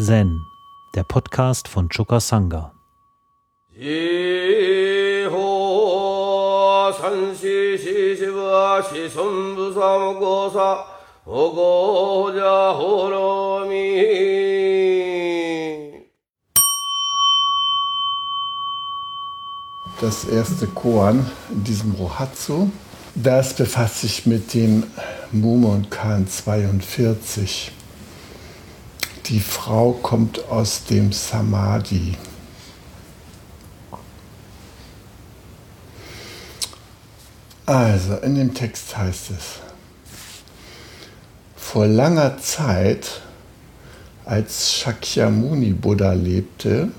Zen, der Podcast von Choka Sangha. Das erste Koan in diesem Rohatsu, das befasst sich mit dem Mumon Kan 42. Die Frau kommt aus dem Samadhi. Also, in dem Text heißt es, vor langer Zeit, als Shakyamuni Buddha lebte,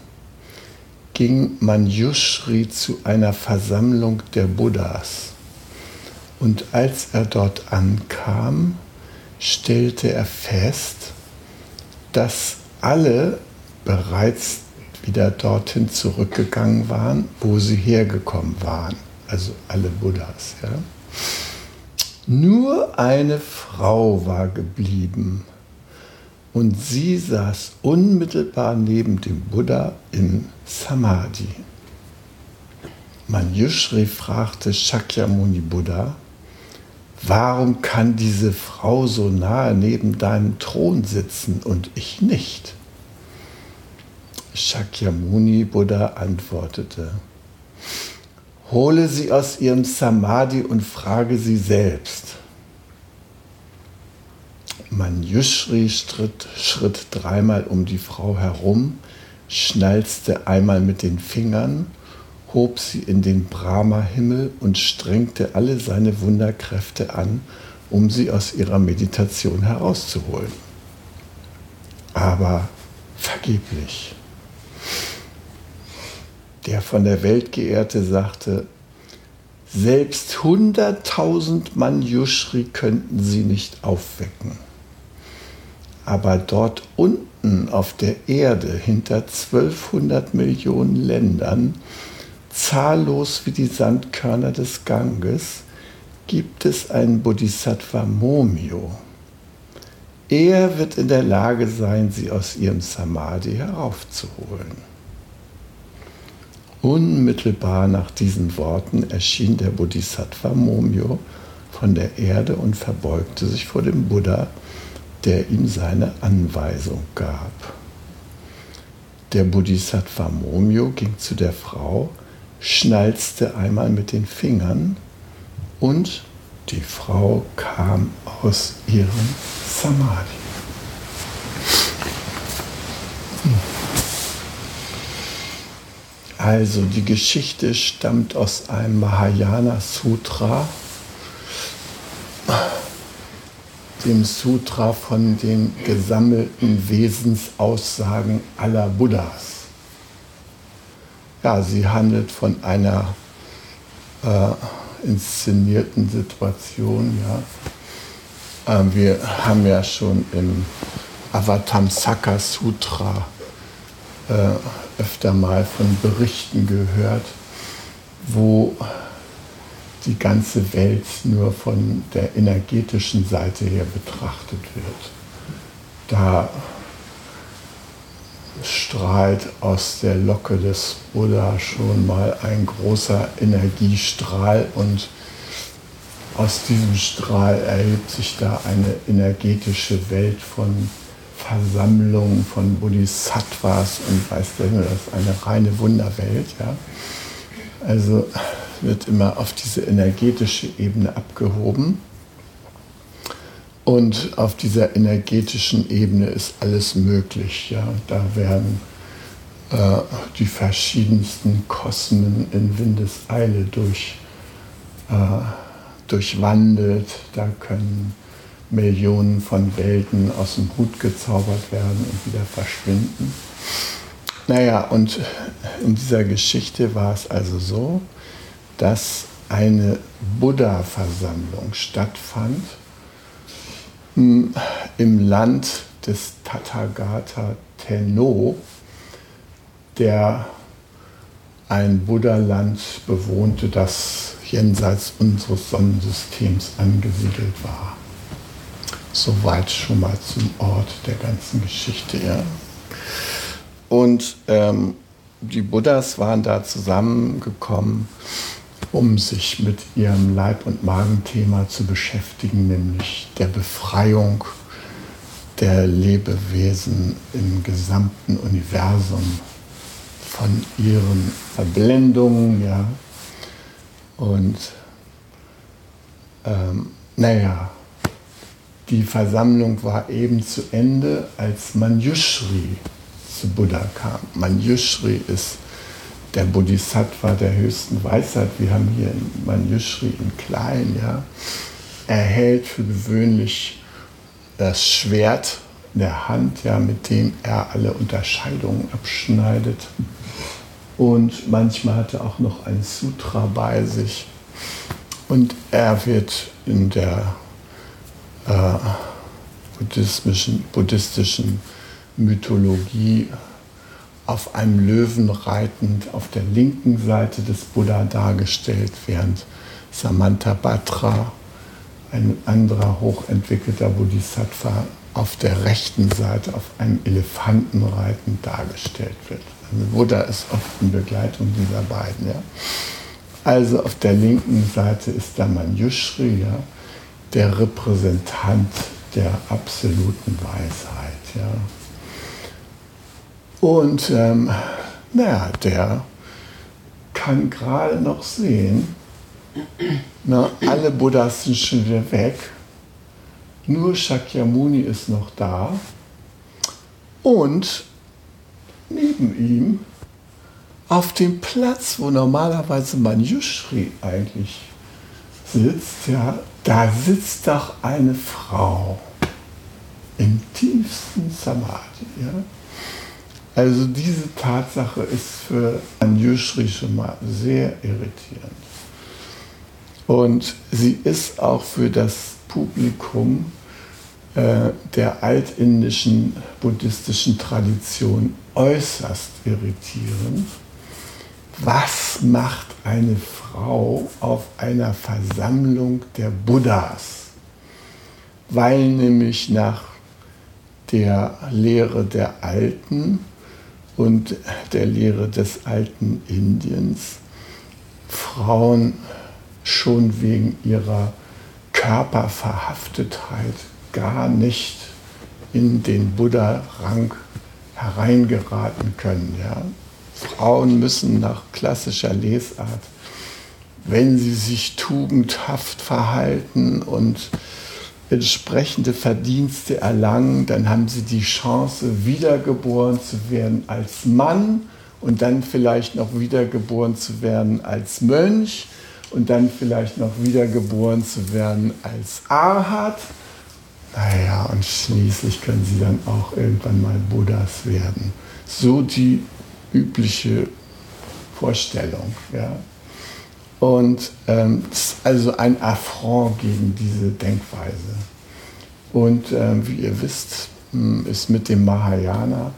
ging Manjushri zu einer Versammlung der Buddhas. Und als er dort ankam, stellte er fest, dass alle bereits wieder dorthin zurückgegangen waren, wo sie hergekommen waren. Also alle Buddhas. Ja. Nur eine Frau war geblieben und sie saß unmittelbar neben dem Buddha im Samadhi. Manjushri fragte Shakyamuni Buddha, warum kann diese Frau so nahe neben deinem Thron sitzen und ich nicht? Shakyamuni Buddha antwortete, hole sie aus ihrem Samadhi und frage sie selbst. Manjushri schritt, schritt dreimal um die Frau herum, schnalzte einmal mit den Fingern hob sie in den Brahma-Himmel und strengte alle seine Wunderkräfte an, um sie aus ihrer Meditation herauszuholen. Aber vergeblich. Der von der Welt geehrte sagte, selbst hunderttausend Manjushri könnten sie nicht aufwecken. Aber dort unten auf der Erde, hinter 1200 Millionen Ländern, zahllos wie die Sandkörner des Ganges, gibt es einen Bodhisattva Momio. Er wird in der Lage sein, sie aus ihrem Samadhi heraufzuholen. Unmittelbar nach diesen Worten erschien der Bodhisattva Momio von der Erde und verbeugte sich vor dem Buddha, der ihm seine Anweisung gab. Der Bodhisattva Momio ging zu der Frau, schnalzte einmal mit den Fingern und die Frau kam aus ihrem Samadhi. Also die Geschichte stammt aus einem Mahayana Sutra, dem Sutra von den gesammelten Wesensaussagen aller Buddhas ja, sie handelt von einer äh, inszenierten Situation. Ja. Ähm, wir haben ja schon im Avatamsaka Sutra äh, öfter mal von Berichten gehört, wo die ganze Welt nur von der energetischen Seite her betrachtet wird. Da strahlt aus der Locke des Buddha schon mal ein großer Energiestrahl und aus diesem Strahl erhebt sich da eine energetische Welt von Versammlungen von Bodhisattvas und weiß der Himmel, das ist eine reine Wunderwelt. Ja. Also wird immer auf diese energetische Ebene abgehoben. Und auf dieser energetischen Ebene ist alles möglich. Ja? Da werden äh, die verschiedensten Kosmen in Windeseile durch, äh, durchwandelt. Da können Millionen von Welten aus dem Hut gezaubert werden und wieder verschwinden. Naja, und in dieser Geschichte war es also so, dass eine Buddha-Versammlung stattfand im Land des Tathagata Tenno, der ein Buddha-Land bewohnte, das jenseits unseres Sonnensystems angesiedelt war. Soweit schon mal zum Ort der ganzen Geschichte. Ja. Und ähm, die Buddhas waren da zusammengekommen, um sich mit ihrem Leib- und Magenthema zu beschäftigen, nämlich der Befreiung der Lebewesen im gesamten Universum von ihren Verblendungen, ja. Und ähm, naja, die Versammlung war eben zu Ende, als Manjushri zu Buddha kam. Manjushri ist der Bodhisattva der höchsten Weisheit. Wir haben hier Manjushri in klein, ja. Er hält für gewöhnlich das Schwert in der Hand, ja, mit dem er alle Unterscheidungen abschneidet. Und manchmal hat er auch noch ein Sutra bei sich. Und er wird in der äh, buddhistischen, buddhistischen Mythologie auf einem Löwen reitend auf der linken Seite des Buddha dargestellt, während Samantabhadra, ein anderer hochentwickelter Bodhisattva, auf der rechten Seite auf einem Elefanten reitend dargestellt wird. Also Buddha ist oft in Begleitung dieser beiden. Ja. Also auf der linken Seite ist da Manjushri, ja, der Repräsentant der absoluten Weisheit. Ja. Und ähm, naja, der kann gerade noch sehen, na, alle Buddhas sind schon wieder weg, nur Shakyamuni ist noch da und neben ihm auf dem Platz, wo normalerweise Manjushri eigentlich sitzt, ja, da sitzt doch eine Frau im tiefsten Samadhi. Ja. Also diese Tatsache ist für Manjushri schon mal sehr irritierend. Und sie ist auch für das Publikum äh, der altindischen buddhistischen Tradition äußerst irritierend. Was macht eine Frau auf einer Versammlung der Buddhas? Weil nämlich nach der Lehre der Alten und der Lehre des alten Indiens Frauen schon wegen ihrer Körperverhaftetheit gar nicht in den Buddha-Rang hereingeraten können. Ja? Frauen müssen nach klassischer Lesart, wenn sie sich tugendhaft verhalten und entsprechende Verdienste erlangen, dann haben sie die Chance, wiedergeboren zu werden als Mann und dann vielleicht noch wiedergeboren zu werden als Mönch und dann vielleicht noch wiedergeboren zu werden als Arhat. Naja, und schließlich können sie dann auch irgendwann mal Buddhas werden. So die übliche Vorstellung. Ja. Und ähm, also ein Affront gegen diese Denkweise. Und äh, wie ihr wisst, hm, ist mit dem Mahayana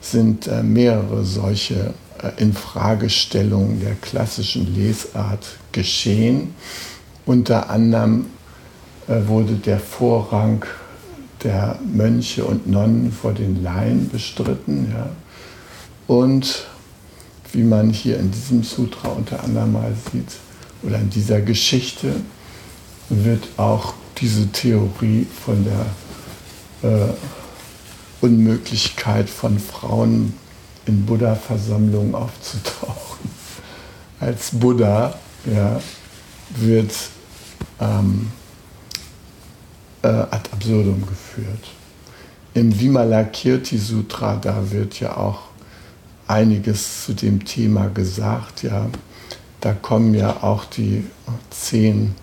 sind äh, mehrere solche äh, Infragestellungen der klassischen Lesart geschehen. Unter anderem äh, wurde der Vorrang der Mönche und Nonnen vor den Laien bestritten. Ja. Und wie man hier in diesem Sutra unter anderem mal sieht, oder in dieser Geschichte, wird auch diese Theorie von der äh, Unmöglichkeit von Frauen in Buddha-Versammlungen aufzutauchen. Als Buddha ja, wird ähm, äh, ad absurdum geführt. Im Vimalakirti Sutra, da wird ja auch einiges zu dem Thema gesagt. Ja. Da kommen ja auch die zehn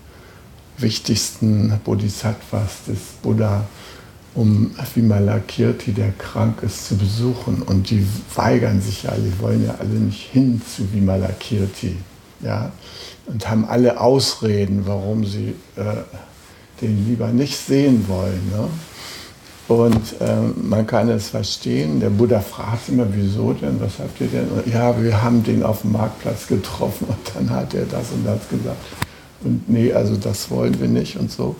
wichtigsten Bodhisattvas des Buddha, um Vimalakirti, der krank ist, zu besuchen. Und die weigern sich ja, die wollen ja alle nicht hin zu Vimalakirti. Ja? Und haben alle Ausreden, warum sie äh, den lieber nicht sehen wollen. Ne? Und ähm, man kann es verstehen. Der Buddha fragt immer, wieso denn, was habt ihr denn? Ja, wir haben den auf dem Marktplatz getroffen und dann hat er das und das gesagt. Und nee, also das wollen wir nicht und so.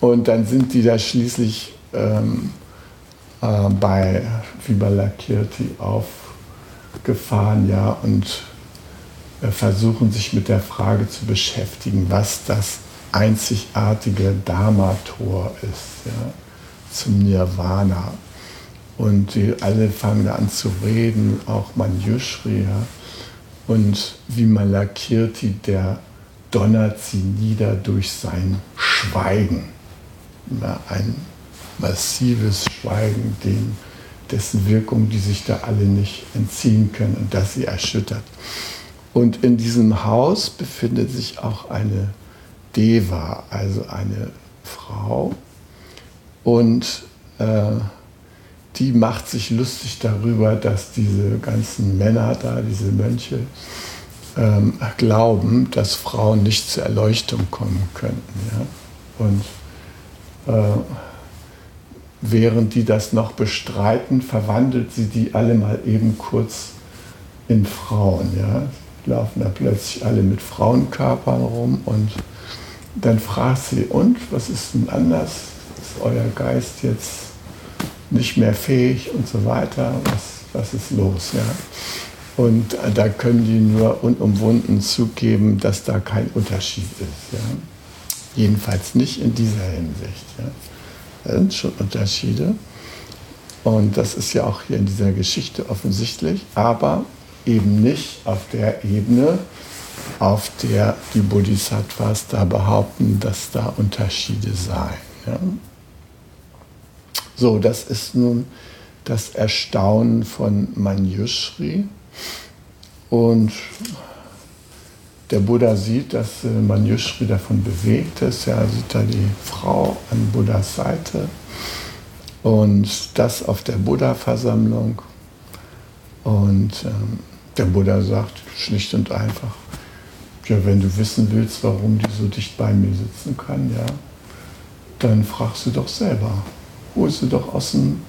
Und dann sind die da schließlich ähm, äh, bei Vibalakirti aufgefahren, ja, und äh, versuchen sich mit der Frage zu beschäftigen, was das einzigartige Dharma-Tor ist, ja, zum Nirvana. Und die alle fangen an zu reden, auch Manjushri, ja, und Vimalakirti, der donnert sie nieder durch sein Schweigen. Ja, ein massives Schweigen, dem, dessen Wirkung die sich da alle nicht entziehen können und das sie erschüttert. Und in diesem Haus befindet sich auch eine Deva, also eine Frau. Und äh, die macht sich lustig darüber, dass diese ganzen Männer da, diese Mönche, ähm, glauben, dass Frauen nicht zur Erleuchtung kommen könnten. Ja? Und äh, während die das noch bestreiten, verwandelt sie die alle mal eben kurz in Frauen. Ja? Laufen da plötzlich alle mit Frauenkörpern rum und dann fragt sie, und was ist denn anders? Ist euer Geist jetzt nicht mehr fähig und so weiter? Was, was ist los? Ja? Und da können die nur unumwunden zugeben, dass da kein Unterschied ist. Ja? Jedenfalls nicht in dieser Hinsicht. Ja? Da sind schon Unterschiede. Und das ist ja auch hier in dieser Geschichte offensichtlich, aber eben nicht auf der Ebene, auf der die Bodhisattvas da behaupten, dass da Unterschiede seien. Ja? So, das ist nun das Erstaunen von Manjushri. Und der Buddha sieht, dass äh, Manjushri davon bewegt ist. Er sieht da die Frau an Buddhas Seite. Und das auf der Buddha-Versammlung. Und ähm, der Buddha sagt schlicht und einfach, ja, wenn du wissen willst, warum die so dicht bei mir sitzen kann, ja, dann fragst du doch selber. Hol sie doch aus dem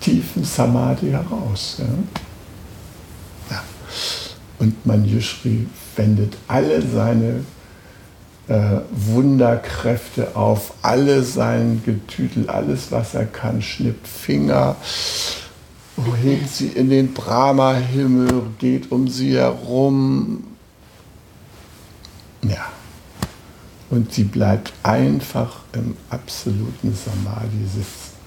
tiefen Samadhi heraus. Ja? ja. Und Manjushri wendet alle seine äh, Wunderkräfte auf, alle sein Getütel, alles, was er kann, schnippt Finger, hebt sie in den Brahma-Himmel, geht um sie herum. Ja. Und sie bleibt einfach im absoluten Samadhi sitzen.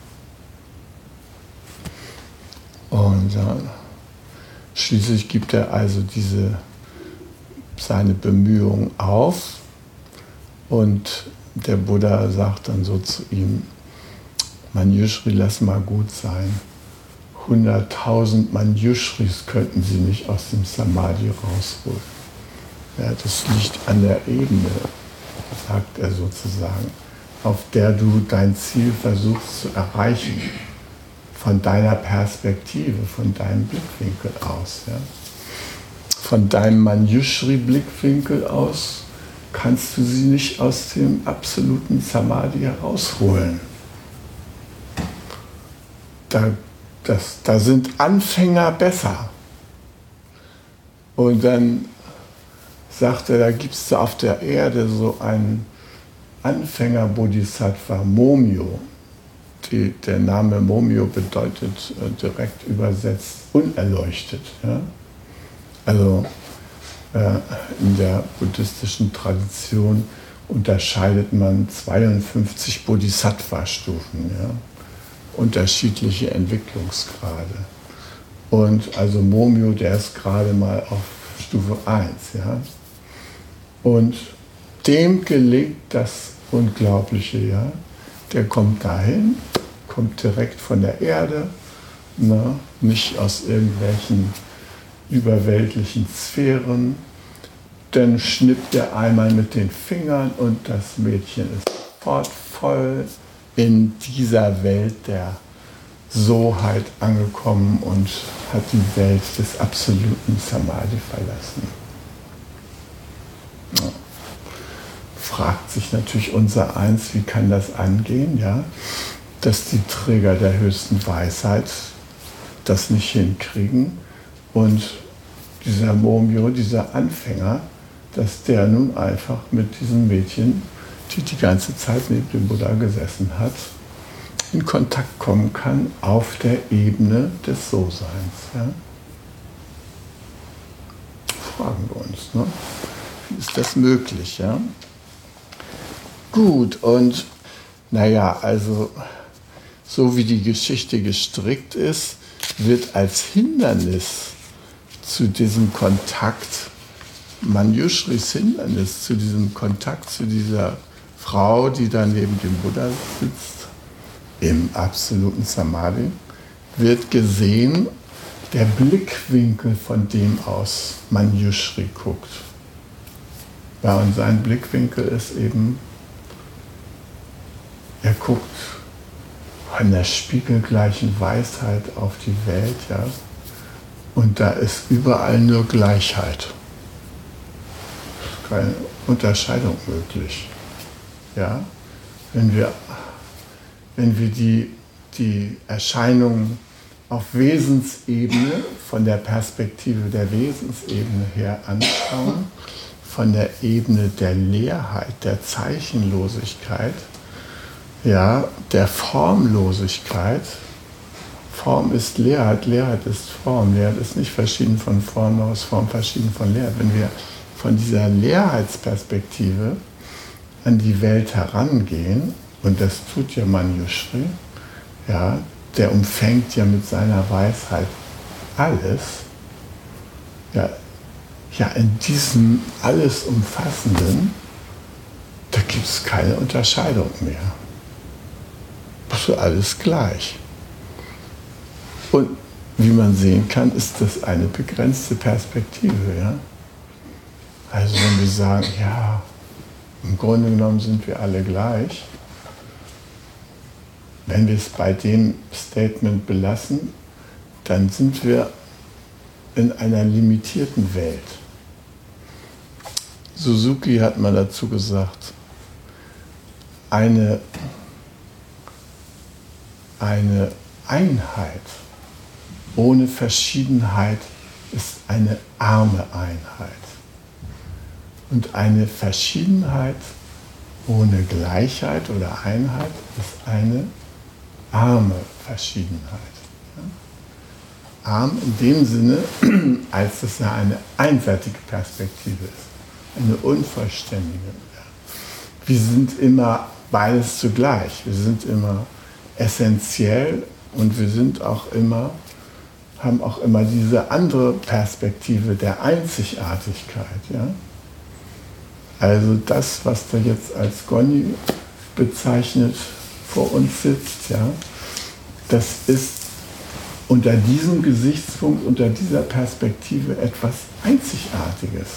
Und äh, schließlich gibt er also diese, seine Bemühungen auf und der Buddha sagt dann so zu ihm, Manjushri, lass mal gut sein. 100.000 Manjushris könnten sie nicht aus dem Samadhi rausholen. Ja, das liegt an der Ebene, sagt er sozusagen, auf der du dein Ziel versuchst zu erreichen von deiner Perspektive, von deinem Blickwinkel aus. Ja? Von deinem Manjushri-Blickwinkel aus kannst du sie nicht aus dem absoluten Samadhi herausholen. Da, das, da sind Anfänger besser. Und dann sagt er, da gibt es auf der Erde so einen Anfänger-Bodhisattva, Momyo die, der Name Momio bedeutet äh, direkt übersetzt unerleuchtet. Ja? Also äh, in der buddhistischen Tradition unterscheidet man 52 Bodhisattva-Stufen, ja? unterschiedliche Entwicklungsgrade. Und also Momio, der ist gerade mal auf Stufe 1. Ja? Und dem gelingt das Unglaubliche, ja. Der kommt dahin kommt direkt von der Erde, ne? nicht aus irgendwelchen überweltlichen Sphären. Dann schnippt er einmal mit den Fingern und das Mädchen ist sofort voll in dieser Welt der Soheit angekommen und hat die Welt des absoluten Samadhi verlassen. Ja. Fragt sich natürlich unser Eins, wie kann das angehen? Ja? Dass die Träger der höchsten Weisheit das nicht hinkriegen und dieser Momio, dieser Anfänger, dass der nun einfach mit diesem Mädchen, die die ganze Zeit neben dem Buddha gesessen hat, in Kontakt kommen kann auf der Ebene des So-Seins. Ja? Fragen wir uns, ne? wie ist das möglich? Ja? Gut, und naja, also so wie die Geschichte gestrickt ist, wird als Hindernis zu diesem Kontakt, Manjushris Hindernis zu diesem Kontakt zu dieser Frau, die da neben dem Buddha sitzt, im absoluten Samadhi, wird gesehen der Blickwinkel, von dem aus Manjushri guckt. Ja, und sein Blickwinkel ist eben, er guckt von der spiegelgleichen Weisheit auf die Welt, ja. Und da ist überall nur Gleichheit. Keine Unterscheidung möglich. Ja? Wenn wir, wenn wir die, die Erscheinungen auf Wesensebene, von der Perspektive der Wesensebene her anschauen, von der Ebene der Leerheit, der Zeichenlosigkeit, ja, der Formlosigkeit. Form ist Leerheit, Leerheit ist Form. Leerheit ist nicht verschieden von Form aus Form verschieden von Leerheit. Wenn wir von dieser Leerheitsperspektive an die Welt herangehen, und das tut ja Manjushri, ja, der umfängt ja mit seiner Weisheit alles, ja, ja in diesem alles Umfassenden, da gibt es keine Unterscheidung mehr. Ist alles gleich. Und wie man sehen kann, ist das eine begrenzte Perspektive. Ja? Also wenn wir sagen, ja, im Grunde genommen sind wir alle gleich, wenn wir es bei dem Statement belassen, dann sind wir in einer limitierten Welt. Suzuki hat mal dazu gesagt, eine, eine Einheit ohne Verschiedenheit ist eine arme Einheit. Und eine Verschiedenheit ohne Gleichheit oder Einheit ist eine arme Verschiedenheit. Arm in dem Sinne, als es ja eine einseitige Perspektive ist, eine unvollständige. Wir sind immer beides zugleich. Wir sind immer essentiell und wir sind auch immer, haben auch immer diese andere Perspektive der Einzigartigkeit. Ja? Also das, was da jetzt als Goni bezeichnet vor uns sitzt, ja, das ist unter diesem Gesichtspunkt, unter dieser Perspektive etwas Einzigartiges.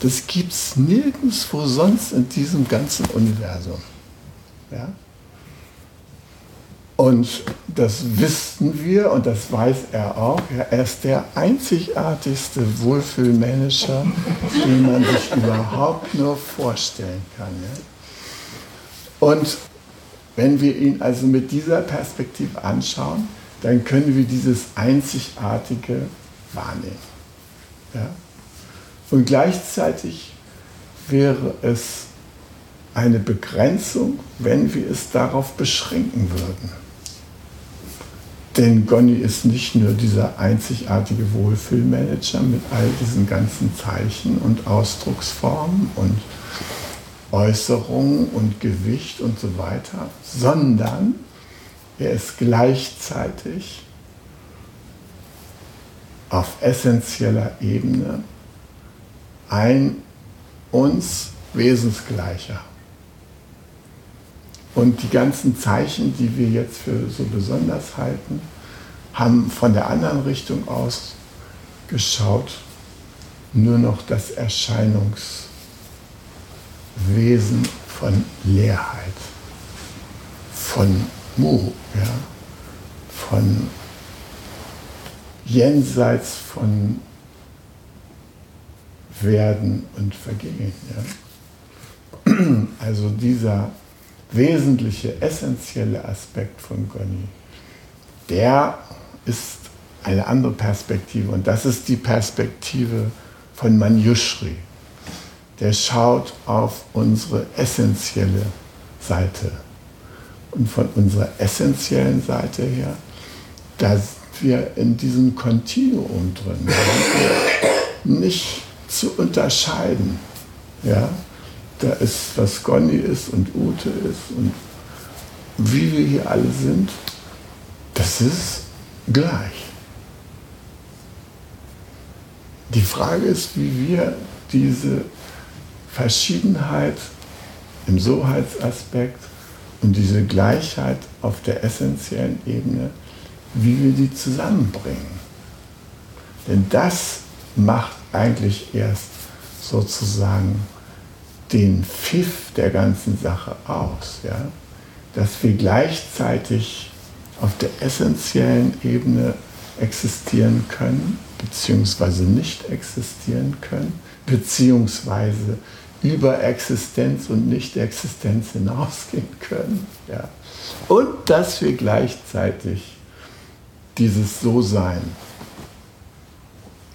Das gibt es nirgendwo sonst in diesem ganzen Universum. Ja? Und das wissen wir und das weiß er auch. Er ist der einzigartigste Wohlfühlmanager, den man sich überhaupt nur vorstellen kann. Und wenn wir ihn also mit dieser Perspektive anschauen, dann können wir dieses Einzigartige wahrnehmen. Ja? Und gleichzeitig wäre es eine Begrenzung, wenn wir es darauf beschränken würden. Denn Gonni ist nicht nur dieser einzigartige Wohlfühlmanager mit all diesen ganzen Zeichen und Ausdrucksformen und Äußerung und Gewicht und so weiter, sondern er ist gleichzeitig auf essentieller Ebene ein uns wesensgleicher. Und die ganzen Zeichen, die wir jetzt für so besonders halten, haben von der anderen Richtung aus geschaut nur noch das Erscheinungs Wesen von Leerheit, von Mu, ja, von jenseits von Werden und Vergehen. Ja. Also dieser wesentliche, essentielle Aspekt von Goni, der ist eine andere Perspektive und das ist die Perspektive von Manjushri der schaut auf unsere essentielle Seite. und von unserer essentiellen Seite her, da sind wir in diesem Kontinuum drin. Nicht zu unterscheiden. Ja? Da ist, was Conny ist und Ute ist und wie wir hier alle sind, das ist gleich. Die Frage ist, wie wir diese Verschiedenheit im Soheitsaspekt und diese Gleichheit auf der essentiellen Ebene, wie wir die zusammenbringen. Denn das macht eigentlich erst sozusagen den Pfiff der ganzen Sache aus, ja? dass wir gleichzeitig auf der essentiellen Ebene existieren können, beziehungsweise nicht existieren können, beziehungsweise über Existenz und Nicht-Existenz hinausgehen können. Ja. Und dass wir gleichzeitig dieses So-Sein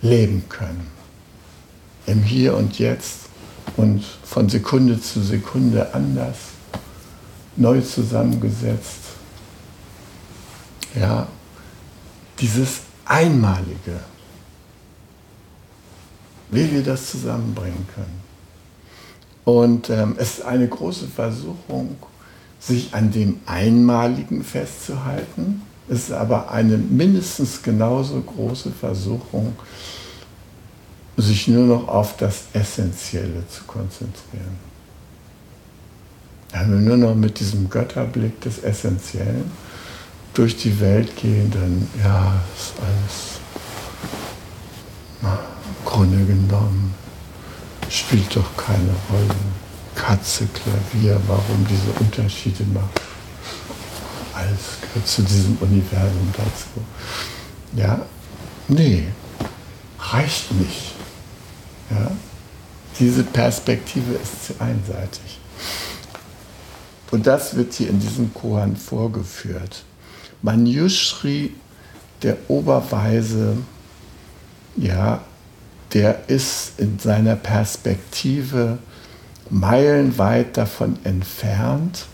leben können. Im Hier und Jetzt und von Sekunde zu Sekunde anders, neu zusammengesetzt. Ja, dieses Einmalige, wie wir das zusammenbringen können. Und ähm, es ist eine große Versuchung, sich an dem Einmaligen festzuhalten. Es ist aber eine mindestens genauso große Versuchung, sich nur noch auf das Essentielle zu konzentrieren. Wenn wir nur noch mit diesem Götterblick des Essentiellen durch die Welt gehen, dann ja, ist alles na, im Grunde genommen spielt doch keine Rolle. Katze, Klavier, warum diese Unterschiede macht. Alles gehört zu diesem Universum dazu. Ja, nee, reicht nicht. Ja? Diese Perspektive ist zu einseitig. Und das wird hier in diesem Kohan vorgeführt. Manjushri, der Oberweise, ja, der ist in seiner Perspektive meilenweit davon entfernt,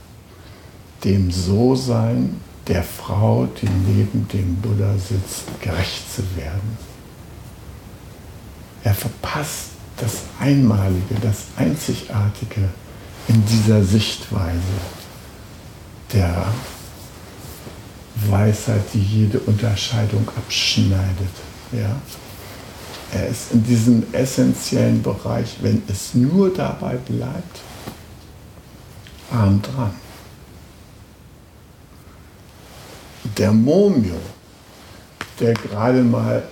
dem So-Sein der Frau, die neben dem Buddha sitzt, gerecht zu werden. Er verpasst das Einmalige, das Einzigartige in dieser Sichtweise der Weisheit, die jede Unterscheidung abschneidet. Ja? Er ist in diesem essentiellen Bereich, wenn es nur dabei bleibt, arm dran. Der Momio, der gerade mal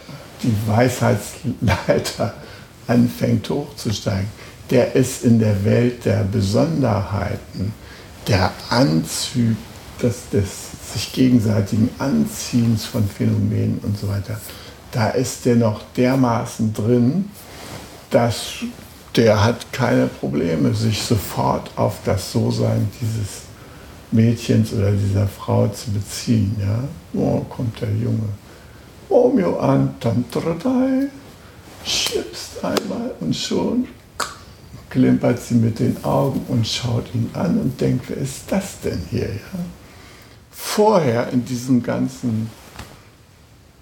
die Weisheitsleiter anfängt hochzusteigen, der ist in der Welt der Besonderheiten, der Anzüge, des, des sich gegenseitigen Anziehens von Phänomenen und so weiter, da ist der noch dermaßen drin, dass der hat keine Probleme, sich sofort auf das So-Sein dieses Mädchens oder dieser Frau zu beziehen. Ja? Oh, kommt der Junge. Romeo an, Tantradai, schnipst einmal und schon klimpert sie mit den Augen und schaut ihn an und denkt, wer ist das denn hier? Ja? Vorher in diesem ganzen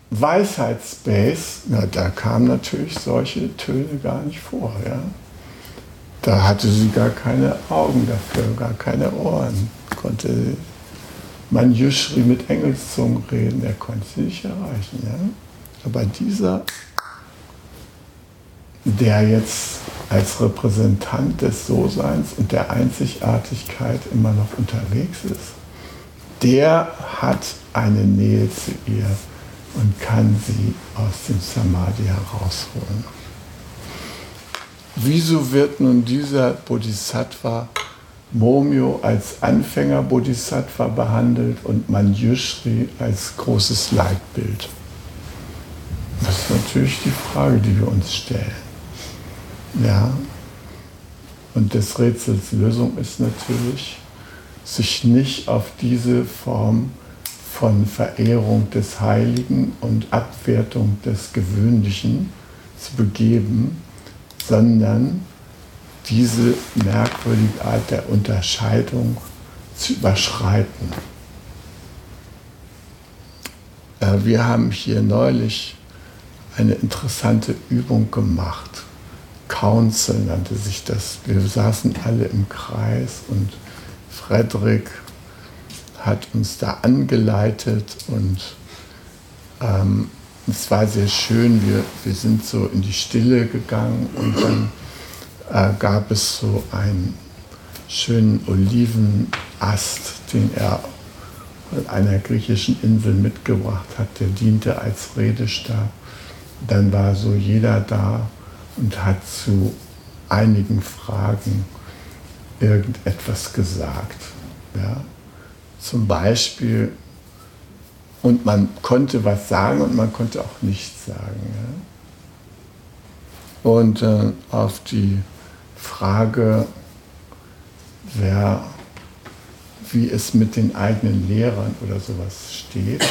Weisheitsspace, na, da kamen natürlich solche Töne gar nicht vor. Ja? Da hatte sie gar keine Augen dafür, gar keine Ohren. Konnte man Juschri mit Engelszungen reden, er konnte sie nicht erreichen. Ja? Aber dieser, der jetzt als Repräsentant des So-Seins und der Einzigartigkeit immer noch unterwegs ist, der hat eine Nähe zu ihr und kann sie aus dem Samadhi herausholen. Wieso wird nun dieser Bodhisattva Momyo als Anfänger-Bodhisattva behandelt und Manjushri als großes Leitbild? Das ist natürlich die Frage, die wir uns stellen. Ja. Und des Rätsels Lösung ist natürlich, sich nicht auf diese Form von Verehrung des Heiligen und Abwertung des Gewöhnlichen zu begeben, sondern diese merkwürdige Art der Unterscheidung zu überschreiten. Äh, wir haben hier neulich eine interessante Übung gemacht. Council nannte sich das. Wir saßen alle im Kreis und Frederik hat uns da angeleitet und ähm, es war sehr schön. Wir, wir sind so in die Stille gegangen und dann äh, gab es so einen schönen Olivenast, den er von einer griechischen Insel mitgebracht hat. Der diente als Redestab. Dann war so jeder da und hat zu einigen Fragen irgendetwas gesagt. Ja? Zum Beispiel, und man konnte was sagen und man konnte auch nichts sagen. Ja? Und äh, auf die Frage, wer, wie es mit den eigenen Lehrern oder sowas steht,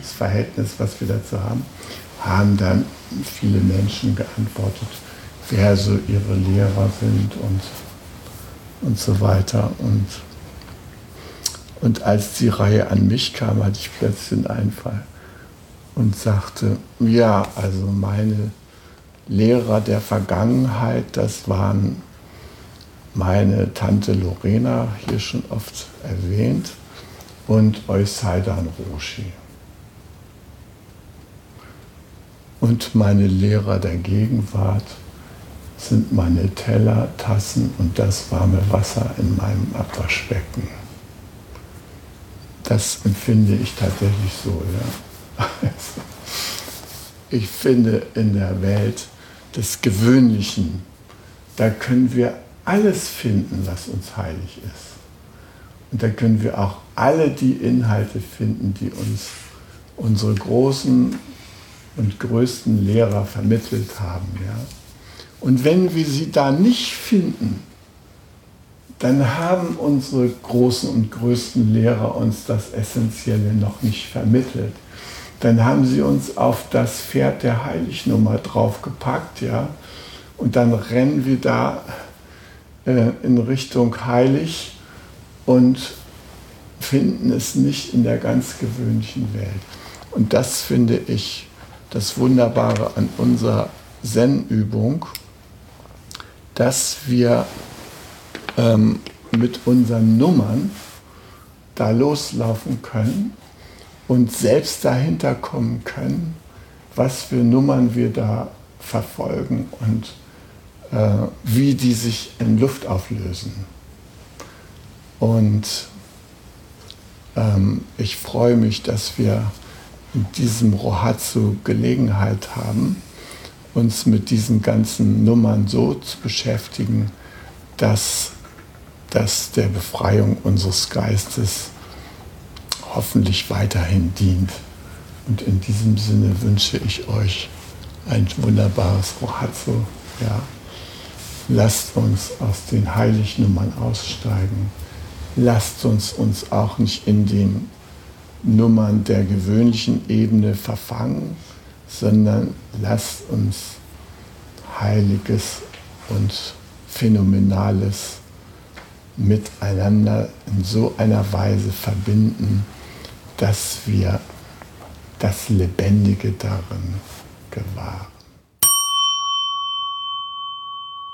das Verhältnis, was wir dazu haben, haben dann viele Menschen geantwortet, wer so ihre Lehrer sind und, und so weiter. Und, und als die Reihe an mich kam, hatte ich plötzlich einen Einfall und sagte, ja, also meine Lehrer der Vergangenheit, das waren meine Tante Lorena, hier schon oft erwähnt, und Eusaidan Roshi. Und meine Lehrer der Gegenwart sind meine Teller, Tassen und das warme Wasser in meinem Abwaschbecken. Das empfinde ich tatsächlich so. Ja. Ich finde in der Welt des Gewöhnlichen, da können wir alles finden, was uns heilig ist. Und da können wir auch alle die Inhalte finden, die uns unsere großen und größten Lehrer vermittelt haben. Ja? Und wenn wir sie da nicht finden, dann haben unsere großen und größten Lehrer uns das Essentielle noch nicht vermittelt. Dann haben sie uns auf das Pferd der Heilignummer draufgepackt, ja, und dann rennen wir da in Richtung heilig und finden es nicht in der ganz gewöhnlichen Welt. Und das finde ich das Wunderbare an unserer Zen-Übung, dass wir ähm, mit unseren Nummern da loslaufen können und selbst dahinter kommen können, was für Nummern wir da verfolgen und äh, wie die sich in Luft auflösen. Und ähm, ich freue mich, dass wir in diesem Rohatsu Gelegenheit haben, uns mit diesen ganzen Nummern so zu beschäftigen, dass das der Befreiung unseres Geistes hoffentlich weiterhin dient. Und in diesem Sinne wünsche ich euch ein wunderbares Rohatsu. Ja. Lasst uns aus den Heilignummern aussteigen. Lasst uns uns auch nicht in den Nummern der gewöhnlichen Ebene verfangen, sondern lasst uns Heiliges und Phänomenales miteinander in so einer Weise verbinden, dass wir das Lebendige darin gewahren.